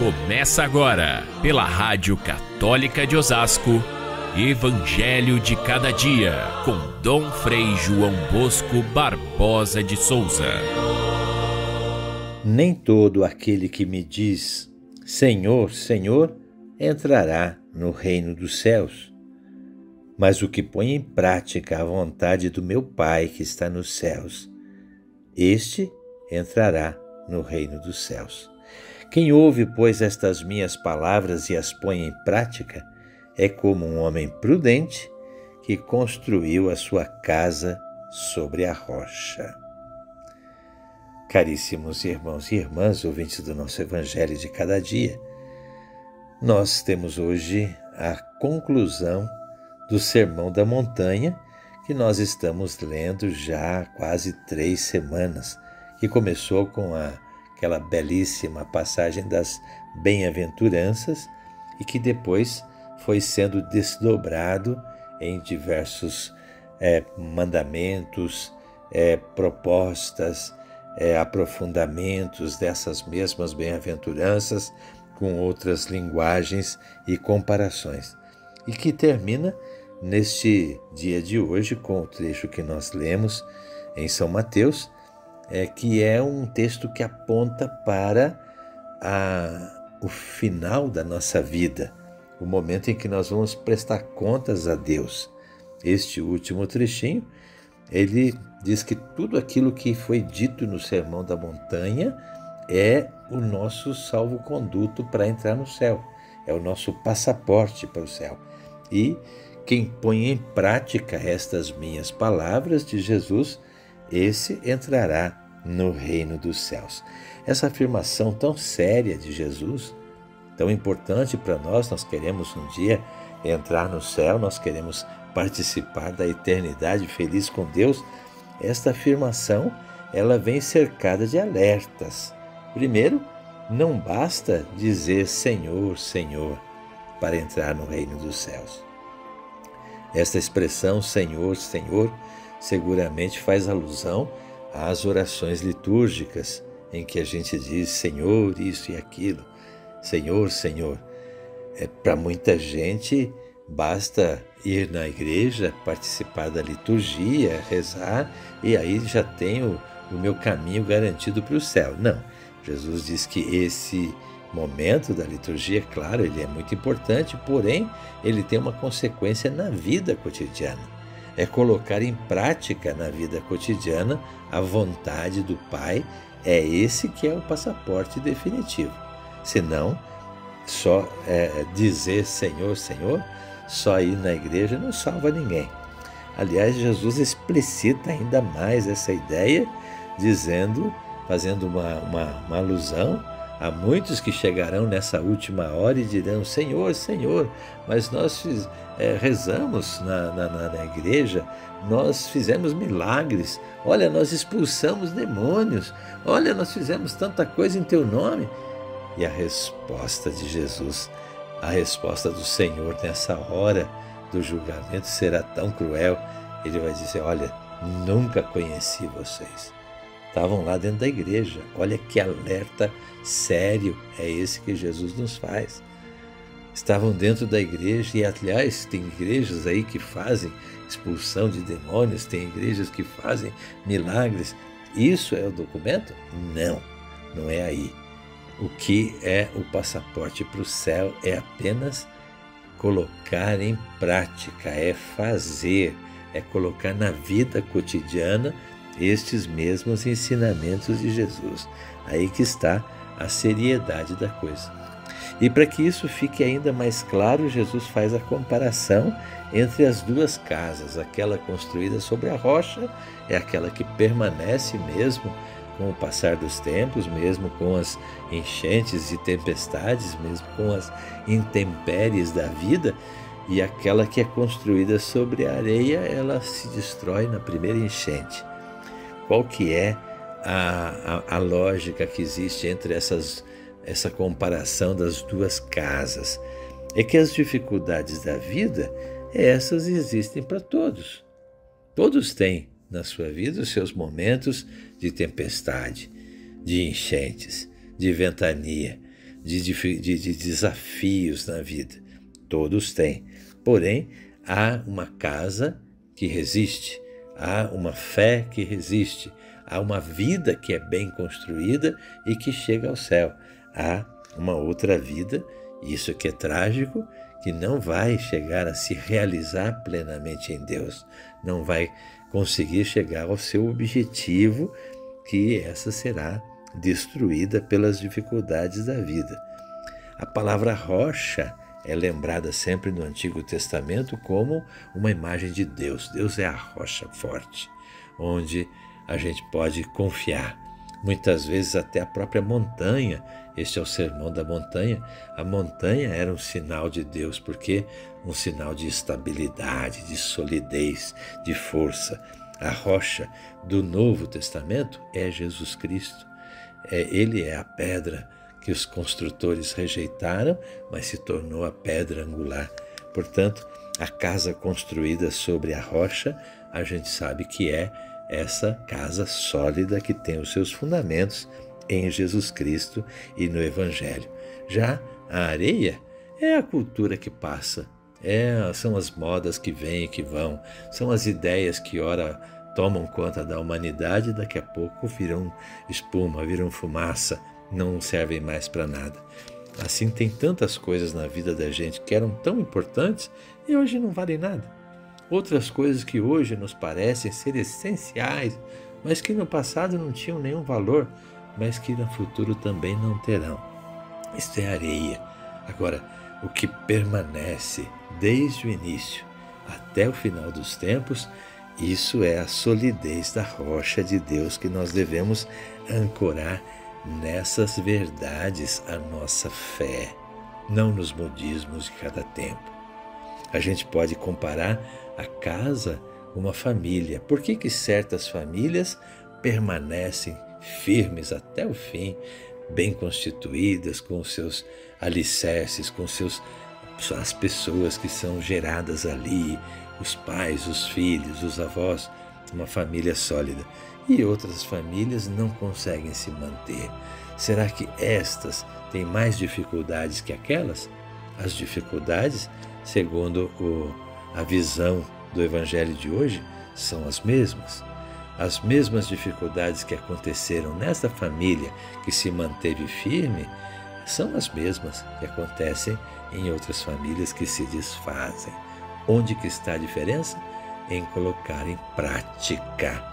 Começa agora, pela Rádio Católica de Osasco, Evangelho de Cada Dia, com Dom Frei João Bosco Barbosa de Souza. Nem todo aquele que me diz Senhor, Senhor, entrará no reino dos céus, mas o que põe em prática a vontade do meu Pai que está nos céus, este entrará no reino dos céus. Quem ouve, pois, estas minhas palavras e as põe em prática, é como um homem prudente que construiu a sua casa sobre a rocha. Caríssimos irmãos e irmãs, ouvintes do nosso Evangelho de cada dia, nós temos hoje a conclusão do Sermão da Montanha que nós estamos lendo já há quase três semanas, que começou com a aquela belíssima passagem das bem-aventuranças e que depois foi sendo desdobrado em diversos é, mandamentos, é, propostas, é, aprofundamentos dessas mesmas bem-aventuranças com outras linguagens e comparações. E que termina neste dia de hoje com o trecho que nós lemos em São Mateus, é, que é um texto que aponta para a, o final da nossa vida, o momento em que nós vamos prestar contas a Deus. Este último trechinho, ele diz que tudo aquilo que foi dito no Sermão da Montanha é o nosso salvo-conduto para entrar no céu, é o nosso passaporte para o céu. E quem põe em prática estas minhas palavras de Jesus, esse entrará no reino dos céus. Essa afirmação tão séria de Jesus, tão importante para nós, nós queremos um dia entrar no céu, nós queremos participar da eternidade feliz com Deus. Esta afirmação, ela vem cercada de alertas. Primeiro, não basta dizer Senhor, Senhor para entrar no reino dos céus. Esta expressão Senhor, Senhor seguramente faz alusão às orações litúrgicas em que a gente diz Senhor, isso e aquilo, Senhor, Senhor. É, Para muita gente, basta ir na igreja, participar da liturgia, rezar, e aí já tenho o meu caminho garantido para o céu. Não. Jesus diz que esse momento da liturgia, claro, ele é muito importante, porém, ele tem uma consequência na vida cotidiana é colocar em prática na vida cotidiana a vontade do Pai. É esse que é o passaporte definitivo. Senão, só é, dizer Senhor, Senhor, só ir na igreja não salva ninguém. Aliás, Jesus explicita ainda mais essa ideia, dizendo, fazendo uma, uma, uma alusão Há muitos que chegarão nessa última hora e dirão: Senhor, Senhor, mas nós é, rezamos na, na, na igreja, nós fizemos milagres, olha, nós expulsamos demônios, olha, nós fizemos tanta coisa em teu nome. E a resposta de Jesus, a resposta do Senhor nessa hora do julgamento será tão cruel. Ele vai dizer: Olha, nunca conheci vocês estavam lá dentro da igreja. Olha que alerta sério é esse que Jesus nos faz. Estavam dentro da igreja e, aliás, tem igrejas aí que fazem expulsão de demônios, tem igrejas que fazem milagres. Isso é o documento? Não, não é aí. O que é o passaporte para o céu é apenas colocar em prática, é fazer, é colocar na vida cotidiana estes mesmos ensinamentos de Jesus. Aí que está a seriedade da coisa. E para que isso fique ainda mais claro, Jesus faz a comparação entre as duas casas. Aquela construída sobre a rocha é aquela que permanece mesmo com o passar dos tempos, mesmo com as enchentes e tempestades, mesmo com as intempéries da vida, e aquela que é construída sobre a areia, ela se destrói na primeira enchente qual que é a, a, a lógica que existe entre essas, essa comparação das duas casas. É que as dificuldades da vida, essas existem para todos. Todos têm na sua vida os seus momentos de tempestade, de enchentes, de ventania. de, de, de desafios na vida. Todos têm. Porém, há uma casa que resiste, há uma fé que resiste, há uma vida que é bem construída e que chega ao céu. Há uma outra vida, isso que é trágico, que não vai chegar a se realizar plenamente em Deus, não vai conseguir chegar ao seu objetivo, que essa será destruída pelas dificuldades da vida. A palavra rocha é lembrada sempre no Antigo Testamento como uma imagem de Deus. Deus é a rocha forte, onde a gente pode confiar. Muitas vezes até a própria montanha, este é o sermão da montanha, a montanha era um sinal de Deus, porque um sinal de estabilidade, de solidez, de força. A rocha do Novo Testamento é Jesus Cristo. É, ele é a pedra que os construtores rejeitaram, mas se tornou a pedra angular. Portanto, a casa construída sobre a rocha, a gente sabe que é essa casa sólida que tem os seus fundamentos em Jesus Cristo e no Evangelho. Já a areia é a cultura que passa, é, são as modas que vêm e que vão, são as ideias que ora tomam conta da humanidade e daqui a pouco viram espuma, viram fumaça, não servem mais para nada. Assim, tem tantas coisas na vida da gente que eram tão importantes e hoje não valem nada. Outras coisas que hoje nos parecem ser essenciais, mas que no passado não tinham nenhum valor, mas que no futuro também não terão. Isto é areia. Agora, o que permanece desde o início até o final dos tempos, isso é a solidez da rocha de Deus que nós devemos ancorar nessas verdades a nossa fé, não nos modismos de cada tempo. A gente pode comparar a casa com uma família. Por que, que certas famílias permanecem firmes até o fim, bem constituídas, com seus alicerces, com seus as pessoas que são geradas ali, os pais, os filhos, os avós, uma família sólida e outras famílias não conseguem se manter. Será que estas têm mais dificuldades que aquelas? As dificuldades, segundo o, a visão do Evangelho de hoje, são as mesmas. As mesmas dificuldades que aconteceram nesta família que se manteve firme são as mesmas que acontecem em outras famílias que se desfazem. Onde que está a diferença? Em colocar em prática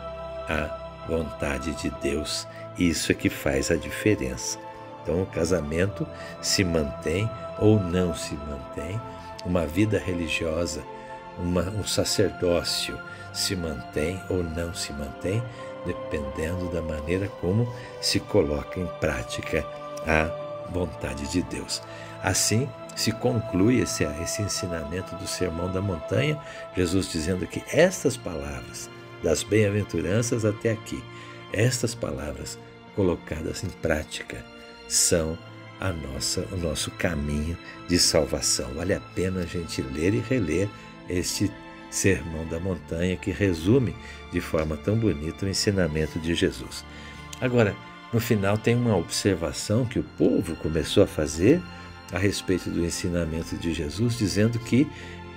a vontade de Deus. Isso é que faz a diferença. Então, o casamento se mantém ou não se mantém, uma vida religiosa, uma, um sacerdócio se mantém ou não se mantém, dependendo da maneira como se coloca em prática a vontade de Deus. Assim, se conclui esse, esse ensinamento do Sermão da Montanha, Jesus dizendo que estas palavras das bem-aventuranças até aqui. Estas palavras colocadas em prática são a nossa, o nosso caminho de salvação. Vale a pena a gente ler e reler este Sermão da Montanha que resume de forma tão bonita o ensinamento de Jesus. Agora, no final tem uma observação que o povo começou a fazer a respeito do ensinamento de Jesus, dizendo que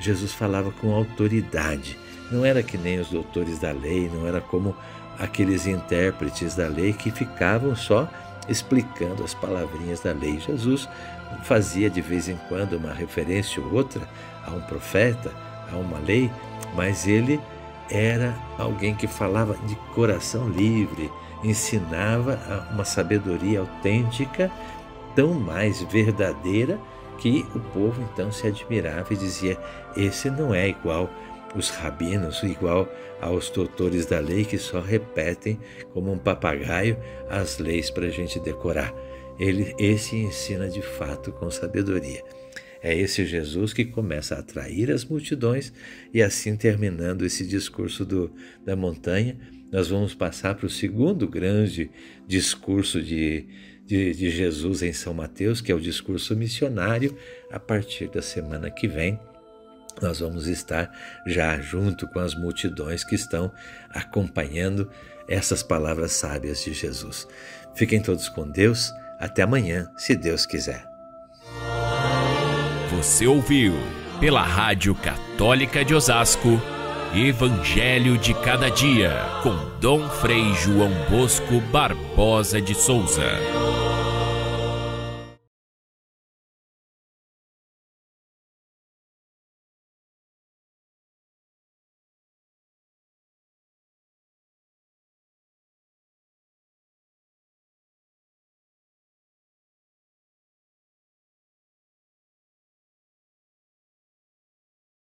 Jesus falava com autoridade. Não era que nem os doutores da lei, não era como aqueles intérpretes da lei que ficavam só explicando as palavrinhas da lei. Jesus fazia de vez em quando uma referência ou outra a um profeta, a uma lei, mas ele era alguém que falava de coração livre, ensinava uma sabedoria autêntica, tão mais verdadeira que o povo então se admirava e dizia: esse não é igual os rabinos, igual aos doutores da lei que só repetem como um papagaio as leis para a gente decorar. Ele, esse ensina de fato com sabedoria. É esse Jesus que começa a atrair as multidões e assim terminando esse discurso do, da montanha, nós vamos passar para o segundo grande discurso de, de, de Jesus em São Mateus, que é o discurso missionário, a partir da semana que vem nós vamos estar já junto com as multidões que estão acompanhando essas palavras sábias de Jesus. Fiquem todos com Deus. Até amanhã, se Deus quiser. Você ouviu, pela Rádio Católica de Osasco, Evangelho de Cada Dia, com Dom Frei João Bosco Barbosa de Souza.